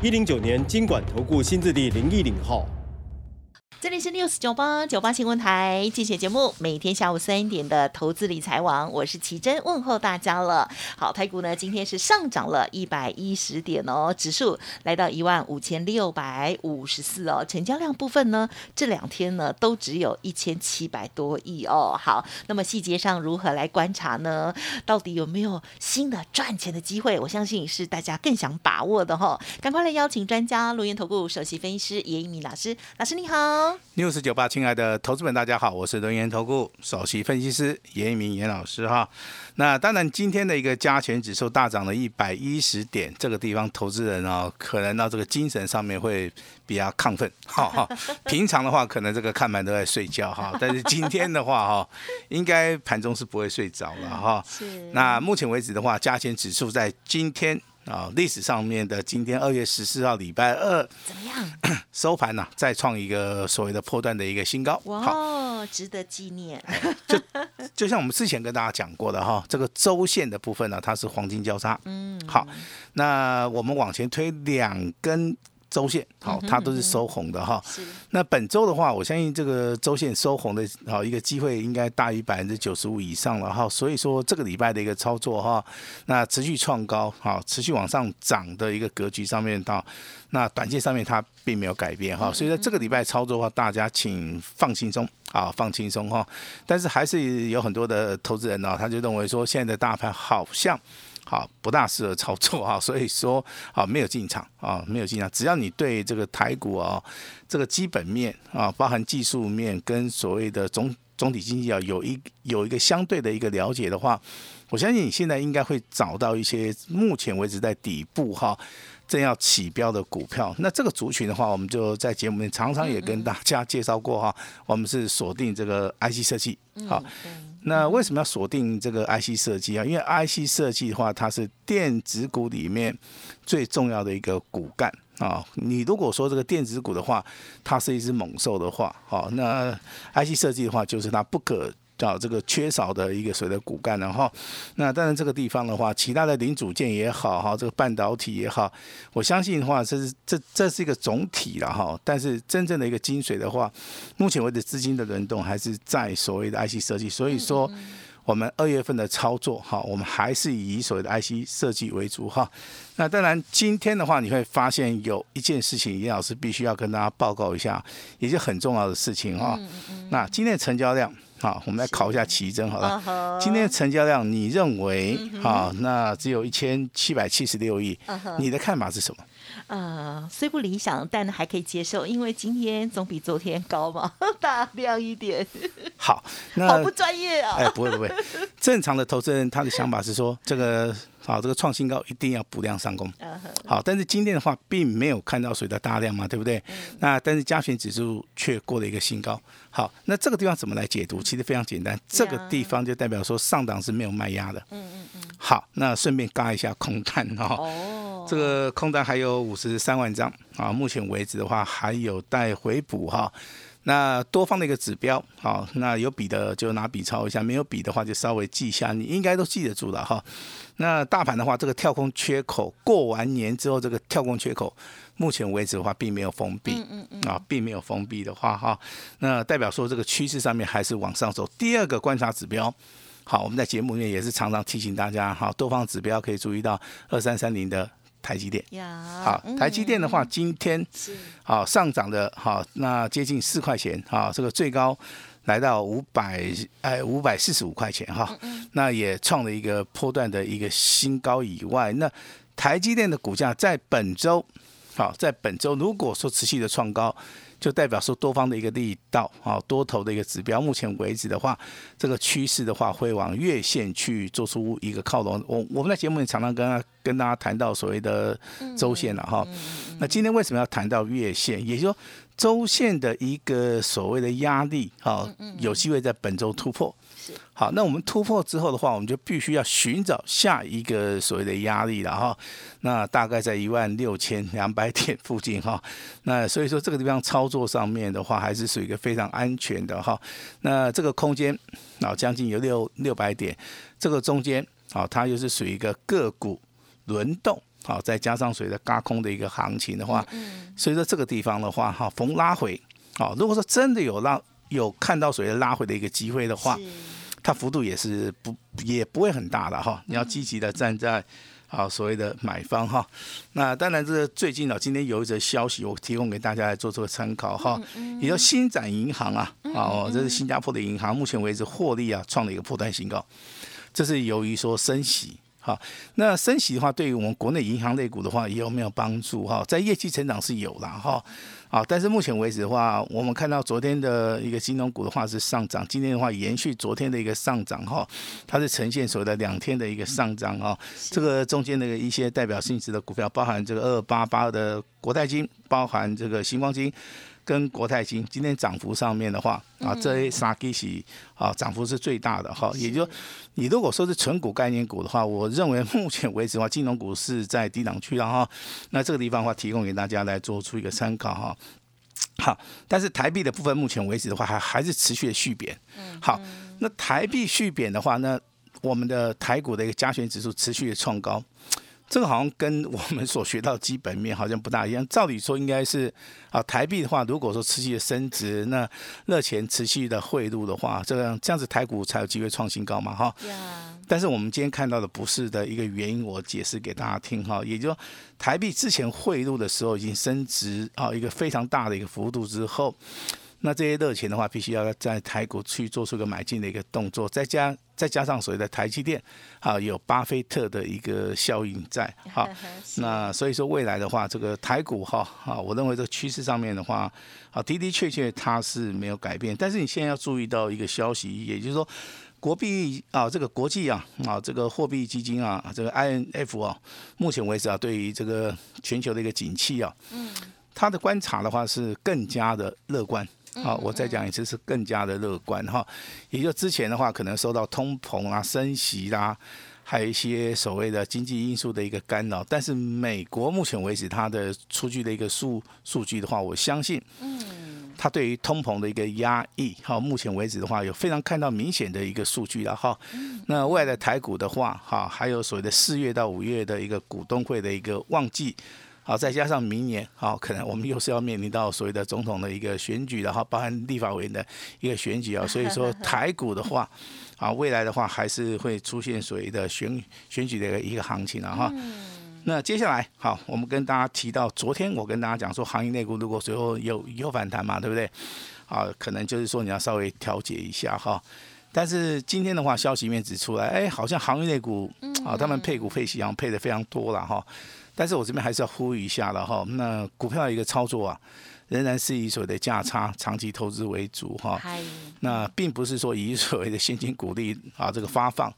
一零九年金管投顾新字第零一零号。这里是 news 九八九八新闻台，竞选节目，每天下午三点的投资理财网，我是奇珍，问候大家了。好，台股呢今天是上涨了一百一十点哦，指数来到一万五千六百五十四哦，成交量部分呢这两天呢都只有一千七百多亿哦。好，那么细节上如何来观察呢？到底有没有新的赚钱的机会？我相信是大家更想把握的哈。赶快来邀请专家，录音投顾首席分析师严一鸣老师，老师你好。News 九八，亲爱的投资们，大家好，我是轮研投顾首席分析师严一鸣严老师哈。那当然，今天的一个加权指数大涨了一百一十点，这个地方投资人哦，可能到这个精神上面会比较亢奋，哈哈。平常的话，可能这个看盘都在睡觉哈，但是今天的话哈，应该盘中是不会睡着了哈。是。那目前为止的话，加权指数在今天。啊，历史上面的今天二月十四号礼拜二怎么样？收盘呢，再创一个所谓的破断的一个新高。哇，值得纪念。就 就像我们之前跟大家讲过的哈，这个周线的部分呢，它是黄金交叉。嗯，好，那我们往前推两根。周线好，它都是收红的哈。那本周的话，我相信这个周线收红的好一个机会应该大于百分之九十五以上了哈。所以说这个礼拜的一个操作哈，那持续创高好，持续往上涨的一个格局上面到，那短线上面它并没有改变哈。所以在这个礼拜操作的话，大家请放轻松啊，放轻松哈。但是还是有很多的投资人呢，他就认为说现在的大盘好像。好，不大适合操作啊，所以说啊，没有进场啊，没有进场。只要你对这个台股啊，这个基本面啊，包含技术面跟所谓的总总体经济啊，有一有一个相对的一个了解的话，我相信你现在应该会找到一些目前为止在底部哈。正要起标的股票，那这个族群的话，我们就在节目里面常常也跟大家介绍过哈。我们是锁定这个 IC 设计，好，那为什么要锁定这个 IC 设计啊？因为 IC 设计的话，它是电子股里面最重要的一个骨干啊。你如果说这个电子股的话，它是一只猛兽的话，好，那 IC 设计的话，就是它不可。叫这个缺少的一个所谓的骨干，然后那当然这个地方的话，其他的零组件也好哈，这个半导体也好，我相信的话，这是这这是一个总体了哈。但是真正的一个精髓的话，目前为止资金的轮动还是在所谓的 IC 设计，所以说我们二月份的操作哈，我们还是以所谓的 IC 设计为主哈。那当然今天的话，你会发现有一件事情，严老师必须要跟大家报告一下，也是很重要的事情哈。那今天的成交量。好，我们来考一下奇珍，好了。今天的成交量，你认为好？那只有一千七百七十六亿，你的看法是什么？呃，虽不理想，但还可以接受，因为今天总比昨天高嘛，大量一点。好，那好不专业啊！哎，不会不会，正常的投资人他的想法是说这个。好，这个创新高一定要补量上攻。好，但是今天的话，并没有看到水的大量嘛，对不对？那但是加权指数却过了一个新高。好，那这个地方怎么来解读？其实非常简单，这个地方就代表说上档是没有卖压的。嗯嗯嗯。好，那顺便嘎一下空单哈。哦。这个空单还有五十三万张啊，目前为止的话还有待回补哈。那多方的一个指标，好，那有笔的就拿笔抄一下，没有笔的话就稍微记一下，你应该都记得住了哈。那大盘的话，这个跳空缺口过完年之后，这个跳空缺口，目前为止的话并没有封闭，啊，并没有封闭的话哈，那代表说这个趋势上面还是往上走。第二个观察指标，好，我们在节目里面也是常常提醒大家，哈，多方指标可以注意到二三三零的。台积电，好，台积电的话，今天好上涨的，好，那接近四块钱，哈，这个最高来到五百，哎，五百四十五块钱，哈，那也创了一个波段的一个新高以外，那台积电的股价在本周，好，在本周如果说持续的创高，就代表说多方的一个力道啊，多头的一个指标。目前为止的话，这个趋势的话会往月线去做出一个靠拢。我我们在节目里常常跟跟大家谈到所谓的周线了哈。那今天为什么要谈到月线？也就是说。周线的一个所谓的压力，好，有机会在本周突破。好，那我们突破之后的话，我们就必须要寻找下一个所谓的压力了哈。那大概在一万六千两百点附近哈。那所以说这个地方操作上面的话，还是属于一个非常安全的哈。那这个空间啊，将近有六六百点，这个中间啊，它又是属于一个个股轮动。好，再加上随着轧空的一个行情的话，所以说这个地方的话，哈，逢拉回，好，如果说真的有拉有看到所谓的拉回的一个机会的话，它幅度也是不也不会很大的哈。你要积极的站在啊所谓的买方哈。那当然，这最近呢，今天有一则消息，我提供给大家来做做参考哈。也叫新展银行啊，哦，这是新加坡的银行，目前为止获利啊创了一个破断新高，这是由于说升息。好，那升息的话，对于我们国内银行类股的话，有没有帮助？哈，在业绩成长是有了，哈，好，但是目前为止的话，我们看到昨天的一个金融股的话是上涨，今天的话延续昨天的一个上涨，哈，它是呈现所谓的两天的一个上涨啊。这个中间的一些代表性质的股票，包含这个二八八的国泰金，包含这个星光金。跟国泰金今天涨幅上面的话啊，这三基是啊涨幅是最大的哈，也就你如果说是纯股概念股的话，我认为目前为止的话，金融股是在低档区了哈。那这个地方的话，提供给大家来做出一个参考哈。好，但是台币的部分目前为止的话，还还是持续的续贬。好，那台币续贬的话，那我们的台股的一个加权指数持续的创高。这个好像跟我们所学到基本面好像不大一样。照理说应该是啊，台币的话，如果说持续的升值，那热钱持续的汇入的话，这样这样子台股才有机会创新高嘛，哈。但是我们今天看到的不是的一个原因，我解释给大家听哈。也就说，台币之前汇入的时候已经升值啊，一个非常大的一个幅度之后。那这些热钱的话，必须要在台股去做出个买进的一个动作，再加再加上所谓的台积电，啊，有巴菲特的一个效应在，好，那所以说未来的话，这个台股哈，啊，我认为这个趋势上面的话，啊，的的确确它是没有改变，但是你现在要注意到一个消息，也就是说，国币啊，这个国际啊，啊，这个货币基金啊，这个 INF 啊，目前为止啊，对于这个全球的一个景气啊，嗯，它的观察的话是更加的乐观。好，我再讲一次，是更加的乐观哈。也就之前的话，可能受到通膨啊、升息啦，还有一些所谓的经济因素的一个干扰。但是美国目前为止，它的出具的一个数数据的话，我相信，嗯，它对于通膨的一个压抑，哈，目前为止的话，有非常看到明显的一个数据了哈。那未来的台股的话，哈，还有所谓的四月到五月的一个股东会的一个旺季。好，再加上明年，好，可能我们又是要面临到所谓的总统的一个选举，然后包含立法委员的一个选举啊，所以说 台股的话，啊，未来的话还是会出现所谓的选选举的一个行情了哈。那接下来，好，我们跟大家提到，昨天我跟大家讲说，行业内股如果随后有有反弹嘛，对不对？啊，可能就是说你要稍微调节一下哈。但是今天的话，消息面指出来，哎，好像行业内股啊，他们配股配息好像配的非常多了哈。但是我这边还是要呼吁一下了哈，那股票的一个操作啊，仍然是以所谓的价差、长期投资为主哈。那并不是说以所谓的现金股利啊 这个发放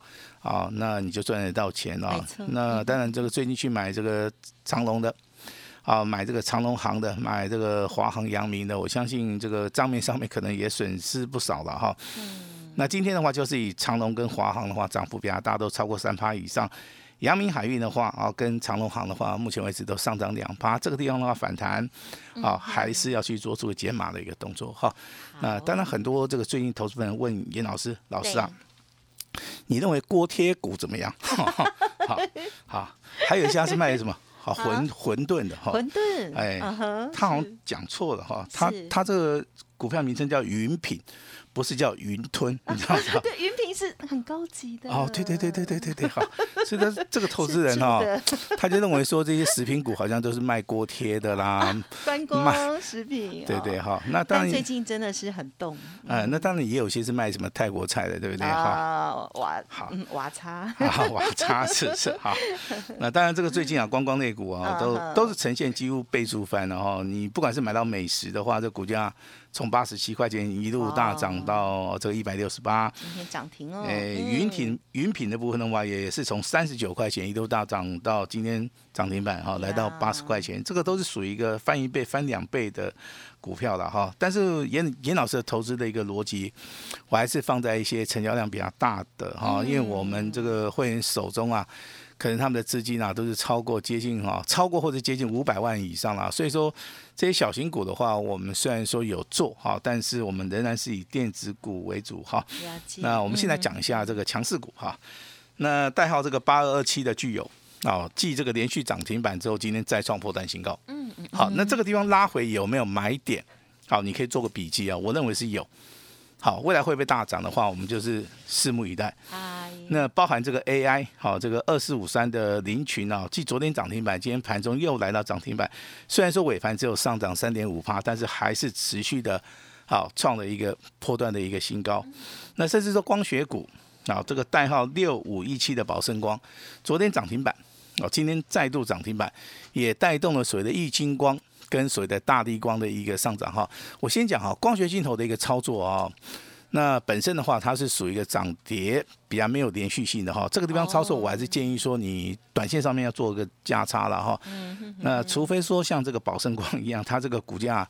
啊，那你就赚得到钱啊。那当然，这个最近去买这个长隆的啊，买这个长隆行的，买这个华航、阳明的，我相信这个账面上面可能也损失不少了哈。那今天的话，就是以长隆跟华航的话，涨幅比较大，都超过三趴以上。阳明海运的话啊，跟长隆行的话，目前为止都上涨两趴。这个地方的话反弹啊，还是要去做出个减码的一个动作哈。那当然很多这个最近投资人问严老师，老师啊，你认为锅贴股怎么样？好，好，还有一家是卖什么？好馄馄饨的哈。馄饨，哎，他好像讲错了哈。他他这个股票名称叫云品。不是叫云吞，你知道吗？对，云平是很高级的。哦，对对对对对对对，好，所以他这个投资人哈、他就认为说这些食品股好像都是卖锅贴的啦，观光食品。对对哦。哈，那当然最，近真的是很动呃，那当然也有些是卖什么泰国菜的，对不对？哈。啊，瓦好嗯瓦叉。啊，瓦差是是好，那当然这个最近啊，观光类股啊，都嗯都是呈现几乎倍数翻了哈。你不管是买到美食的话，这股价从八十七块钱一路大涨到这个一百六十八。今天涨停哦。诶，嗯云品云品的部分的话，也是从三十九块钱一路大涨到今天涨停板哈，来到呀八十块钱，这个都是属于一个翻一倍、翻两倍的股票了哈。但是严严老师的投资的一个逻辑，我还是放在一些成交量比较大的哈，因为我们这个会员手中啊。可能他们的资金啊都是超过接近哈，超过或者接近五百万以上啦，所以说这些小型股的话，我们虽然说有做哈，但是我们仍然是以电子股为主哈。那我们现在嗯讲一下这个强势股哈，那代号这个八二二七的具有哦，继这个连续涨停板之后，今天再创破单新高。嗯嗯，好，那这个地方拉回有没有买点？好，你可以做个笔记啊，我认为是有。好，未来会不会大涨的话，我们就是拭目以待。嗨，那包含这个 AI，好，这个二四五三的林群啊，继昨天涨停板，今天盘中又来到涨停板。虽然说尾盘只有上涨三点五趴，但是还是持续的，好创了一个破断的一个新高。那甚至说光学股，啊，这个代号六五一七的宝盛光，昨天涨停板，哦，今天再度涨停板，也带动了所谓的易金光跟所谓的大地光的一个上涨哈。我先讲哈，光学镜头的一个操作啊。那本身的话，它是属于一个涨跌比较没有连续性的哈。这个地方操作，我还是建议说你短线上面要做个价差了哈。那除非说像这个宝盛光一样，它这个股价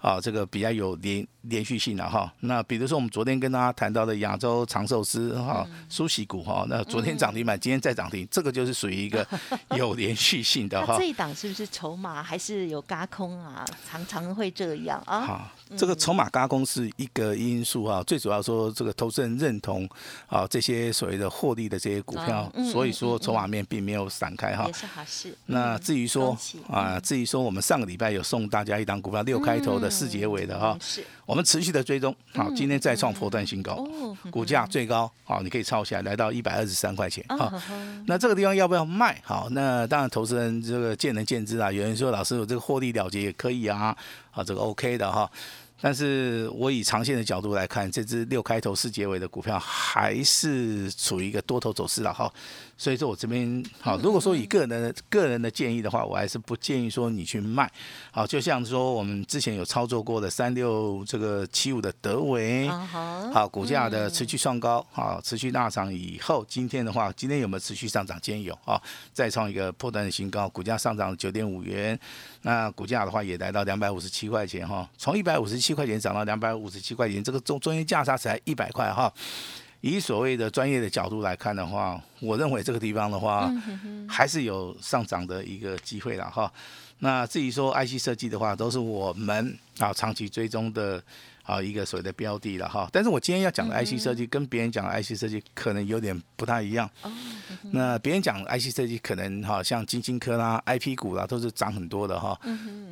啊，这个比较有连连续性了哈。那比如说我们昨天跟大家谈到的亚洲长寿司哈、苏喜股哈，那昨天涨停板，今天再涨停，这个就是属于一个 有连续性的哈这。一档是不是筹码还是有嘎空啊？常常会这样啊。好，这个筹码嘎空是一个因素啊，最主要说这个投资人认同啊这些所谓的获利的这些股票所以说筹码面并没有散开哈也。是好事。那嗯至于说啊，至于说我们上个礼拜有送大家一档股票六开头的四结尾的哈嗯，是我们持续的追踪，好，今天再创破断新高，哦，股价最高好，你可以抄下来，来到一百二十三块钱啊，好。那这个地方要不要卖？好，那当然投资人这个见仁见智啊。有人说老师，我这个获利了结也可以啊，啊，这个 OK 的哈。但是我以长线的角度来看，这只六开头四结尾的股票还是处于一个多头走势了哈。所以说我这边好，如果说以个人的个人的建议的话，我还是不建议说你去卖。好，就像说我们之前有操作过的三六这个七五的德维，好，股价的持续创高，好，持续大涨以后，今天的话，今天有没有持续上涨？今天有啊，再创一个破断的新高，股价上涨九点五元，那股价的话也来到两百五十七块钱哈，从一百五十七块钱涨到两百五十七块钱，这个中中间价差才一百块哈。以所谓的专业的角度来看的话，我认为这个地方的话，还是有上涨的一个机会了哈。那至于说 IC 设计的话，都是我们啊长期追踪的啊一个所谓的标的了哈。但是我今天要讲的 IC 设计跟别人讲的 IC 设计可能有点不太一样。那别人讲 IC 设计可能哈像金星科啦、IP 股啦都是涨很多的哈。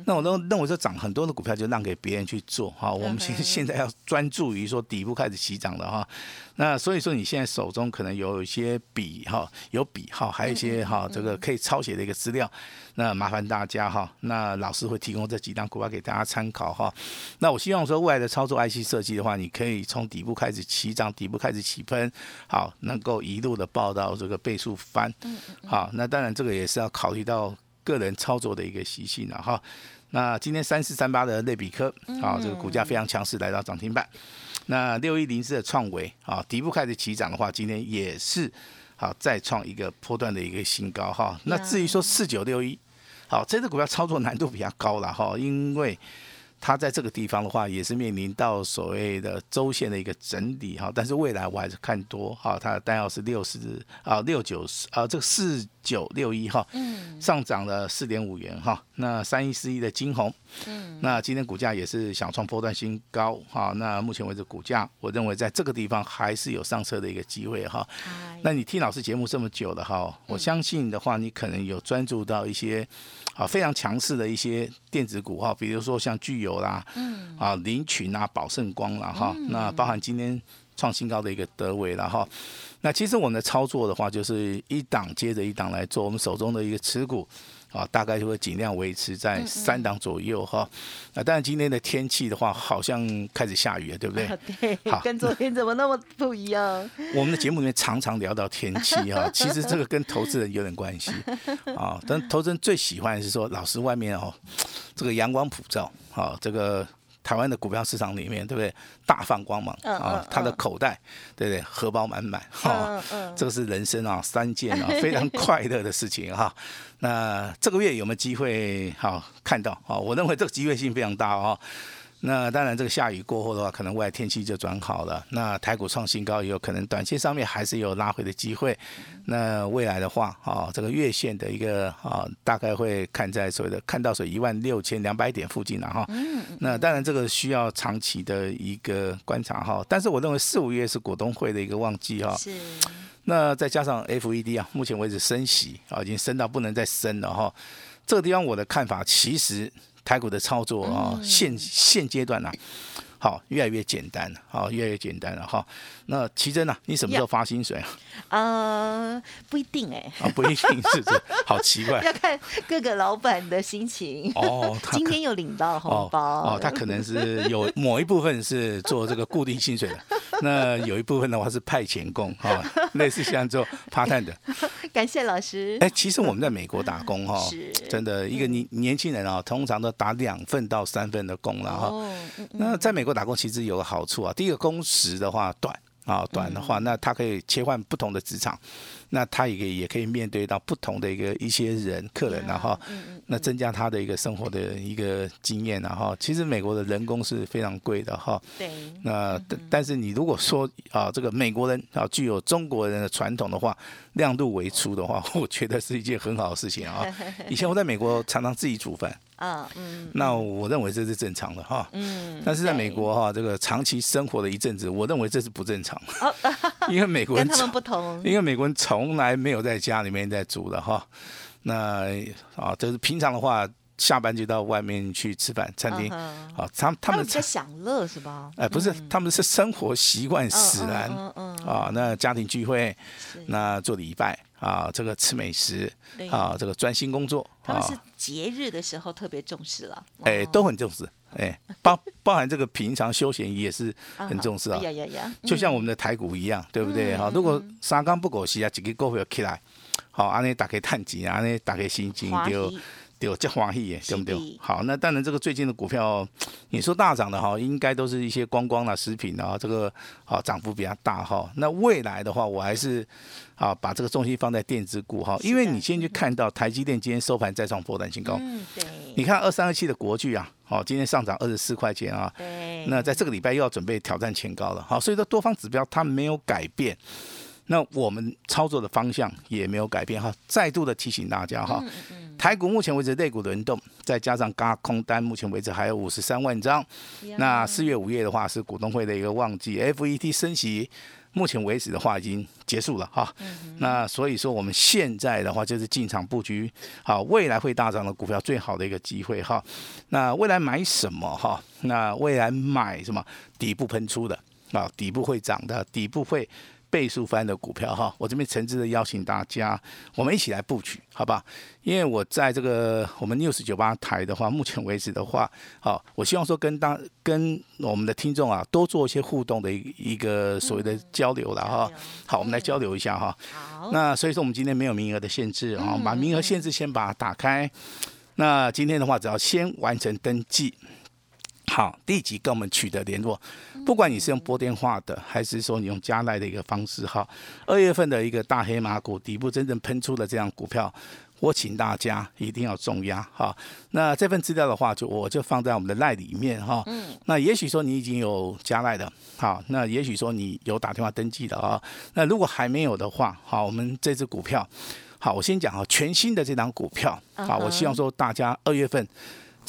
那我认认为说涨很多的股票就让给别人去做哈。我们现现在要专注于说底部开始起涨的哈。那所以说你现在手中可能有一些笔哈，有笔哈，还有一些哈这个可以抄写的一个资料。那麻烦大家哈，那老师会提供这几张股票给大家参考哈。那我希望说未来的操作 IC 设计的话，你可以从底部开始起涨，底部开始起喷，好，能够一路的报到这个倍数翻。好，那当然这个也是要考虑到个人操作的一个习性了哈。那今天三四三八的类比科，好，这个股价非常强势，来到涨停板。那六一零四的创维啊，底部开始起涨的话，今天也是好再创一个波段的一个新高哈。那至于说四九六一，好，这只股票操作难度比较高了哈，因为它在这个地方的话，也是面临到所谓的周线的一个整理哈，但是未来我还是看多哈，它的单号是六十啊六九啊这个四九六一哈，嗯。上涨了四点五元哈，那三一四一的金红，嗯。那今天股价也是想创波段新高哈，那目前为止股价我认为在这个地方还是有上车的一个机会哈，嗨那你听老师节目这么久了哈，我相信的话，你可能有专注到一些啊非常强势的一些电子股哈，比如说像具有友啦，嗯，啊，林群啊，宝盛光啦，哈，那包含今天创新高的一个德维了哈。那其实我们的操作的话，就是一档接着一档来做，我们手中的一个持股。啊，大概就会尽量维持在三档左右哈。啊，当然今天的天气的话，好像开始下雨了，对不对？对，好，跟昨天怎么那么不一样？我们的节目里面常常聊到天气哈，其实这个跟投资人有点关系啊。但投资人最喜欢的是说，老师外面哦，这个阳光普照，啊，这个。台湾的股票市场里面，对不对？大放光芒啊，他的口袋，对不对？荷包满满，哈，这个是人生啊三件啊 非常快乐的事情哈。那这个月有没有机会好看到啊？我认为这个机会性非常大哦。那当然，这个下雨过后的话，可能未来天气就转好了。那台股创新高，也有可能短线上面还是有拉回的机会。那未来的话，啊，这个月线的一个啊，大概会看在所谓的看到所一万六千两百点附近了哈。那当然，这个需要长期的一个观察哈。但是我认为四五月是股东会的一个旺季哈。是。那再加上 FED 啊，目前为止升息啊，已经升到不能再升了哈。这个地方我的看法其实。台股的操作啊，现现阶段呢，好越来越简单了，好越来越简单了哈。那奇珍啊，你什么时候发薪水啊？呃，不一定哎。啊，不一定是这，好奇怪。要看各个老板的心情。哦，今天有领到红包。哦，他可能是有某一部分是做这个固定薪水的，那有一部分的话是派遣工哈，类似像做 part time 的。感谢老师。哎，其实我们在美国打工哈，真的一个年年轻人啊，通常都打两份到三份的工了哈。那在美国打工其实有个好处啊，第一个工时的话短。啊，短的话，那他可以切换不同的职场，那他也也可以面对到不同的一个一些人客人，然后，那增加他的一个生活的一个经验，然后，其实美国的人工是非常贵的哈。对。那但是你如果说啊，这个美国人啊具有中国人的传统的话，量入为出的话，我觉得是一件很好的事情啊。以前我在美国常常自己煮饭。嗯嗯，那我认为这是正常的哈。嗯，但是在美国哈，这个长期生活了一阵子，我认为这是不正常。哦，因为美国人跟他们不同，因为美国人从来没有在家里面在煮的哈。那啊，就是平常的话，下班就到外面去吃饭，餐厅。啊，他他们在享乐是吧？哎，不是，他们是生活习惯使然。嗯嗯。啊，那家庭聚会，那做礼拜。啊，这个吃美食，啊，这个专心工作，他们是节日的时候特别重视了，哎，都很重视，哎，包包含这个平常休闲也是很重视啊，呀呀呀，就像我们的台股一样，对不对？哈，如果三缸不狗息啊，几个股票起来，好，安尼打开探底，安尼打开心情就。对，叫华裔耶，对不对？好，那当然，这个最近的股票，你说大涨的哈，应该都是一些观光啦、食品啊，这个好涨幅比较大哈。那未来的话，我还是啊把这个重心放在电子股哈，因为你先去看到台积电今天收盘再创波段新高，嗯，对。你看二三二七的国巨啊，好，今天上涨二十四块钱啊，对。那在这个礼拜又要准备挑战前高了，好，所以说多方指标它没有改变。那我们操作的方向也没有改变哈，再度的提醒大家哈，台股目前为止类股轮动，再加上嘎空单，目前为止还有五十三万张。那四月五月的话是股东会的一个旺季，FET 升息，目前为止的话已经结束了哈。那所以说我们现在的话就是进场布局，好未来会大涨的股票最好的一个机会哈。那未来买什么哈？那未来买什么？底部喷出的啊，底部会涨的，底部会。倍数翻的股票哈，我这边诚挚的邀请大家，我们一起来布局，好吧？因为我在这个我们 news 九八台的话，目前为止的话，好，我希望说跟当跟我们的听众啊，多做一些互动的一一个所谓的交流了哈。好，我们来交流一下哈。好。那所以说我们今天没有名额的限制啊，把名额限制先把它打开。那今天的话，只要先完成登记。好，立即跟我们取得联络。不管你是用拨电话的，还是说你用加赖的一个方式，哈，二月份的一个大黑马股底部真正喷出的这样股票，我请大家一定要重压哈。那这份资料的话，就我就放在我们的赖里面哈。嗯。那也许说你已经有加赖的，好，那也许说你有打电话登记的啊。那如果还没有的话，好，我们这只股票，好，我先讲啊，全新的这张股票，好，我希望说大家二月份。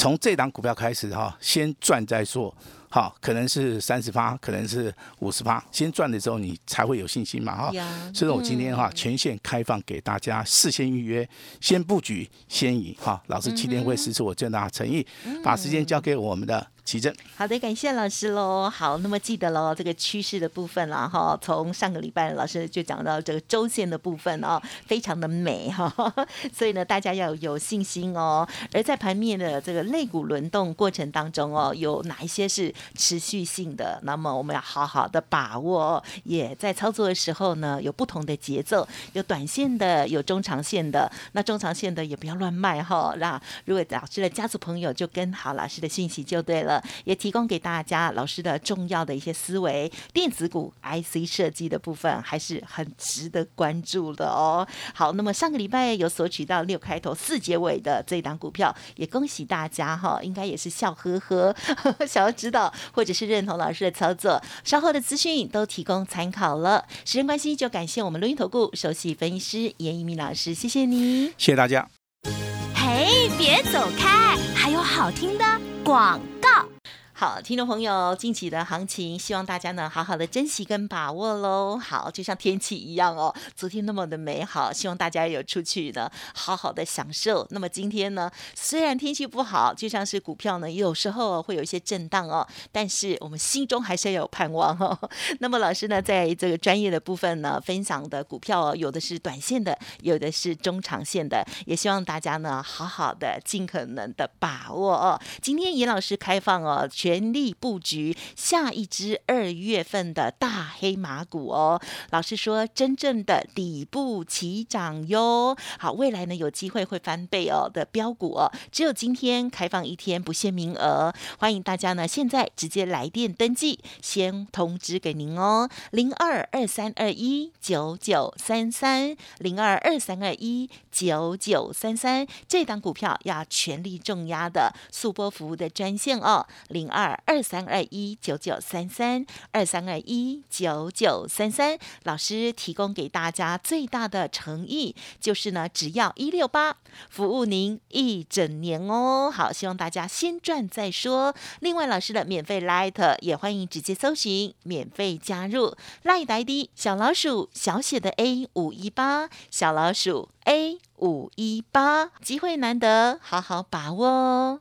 从这档股票开始哈，先赚再说，好，可能是三十趴，可能是五十趴，先赚的时候你才会有信心嘛哈。所以我今天哈全线开放给大家事先预约，先布局先赢哈。老师七天会实出我最大的诚意，把时间交给我们的奇正。好的，感谢老师喽。好，那么记得喽，这个趋势的部分啦，哈，从上个礼拜老师就讲到这个周线的部分哦，非常的美哈，所以呢，大家要有信心哦。而在盘面的这个类股轮动过程当中哦，有哪一些是持续性的？那么我们要好好的把握，也在操作的时候呢，有不同的节奏，有短线的，有中长线的。那中长线的也不要乱卖哈。那如果老师的家族朋友就跟好老师的信息就对了，也提供给大家老师的重要的一些思维。电子股 IC 设计的部分还是很值得关注的哦。好，那么上个礼拜有索取到六开头四结尾的这档股票，也恭喜大家哈，应该也是笑呵呵，想要知道或者是认同老师的操作，稍后的资讯都提供参考了。时间关系，就感谢我们录音投顾首席分析师严一鸣老师，谢谢你。谢谢大家。嘿，别走开，还有好听的广告。好，听众朋友，近期的行情，希望大家呢好好的珍惜跟把握喽。好，就像天气一样哦，昨天那么的美好，希望大家有出去呢好好的享受。那么今天呢，虽然天气不好，就像是股票呢，有时候会有一些震荡哦，但是我们心中还是要有盼望哦。那么老师呢，在这个专业的部分呢，分享的股票哦，有的是短线的，有的是中长线的，也希望大家呢好好的尽可能的把握哦。今天严老师开放哦，全全力布局下一支二月份的大黑马股哦。老师说，真正的底部起涨哟。好，未来呢有机会会翻倍哦的标股哦，只有今天开放一天，不限名额，欢迎大家呢现在直接来电登记，先通知给您哦，零二二三二一九九三三零二二三二一九九三三，这档股票要全力重压的速播服务的专线哦，零二二二三二一九九三三二三二一九九三三，老师提供给大家最大的诚意就是呢，只要一六八，服务您一整年哦。好，希望大家先赚再说。另外，老师的免费 Light 也欢迎直接搜寻，免费加入 Light ID 小老鼠小写的 A 五一八小老鼠 A 五一八，机会难得，好好把握哦。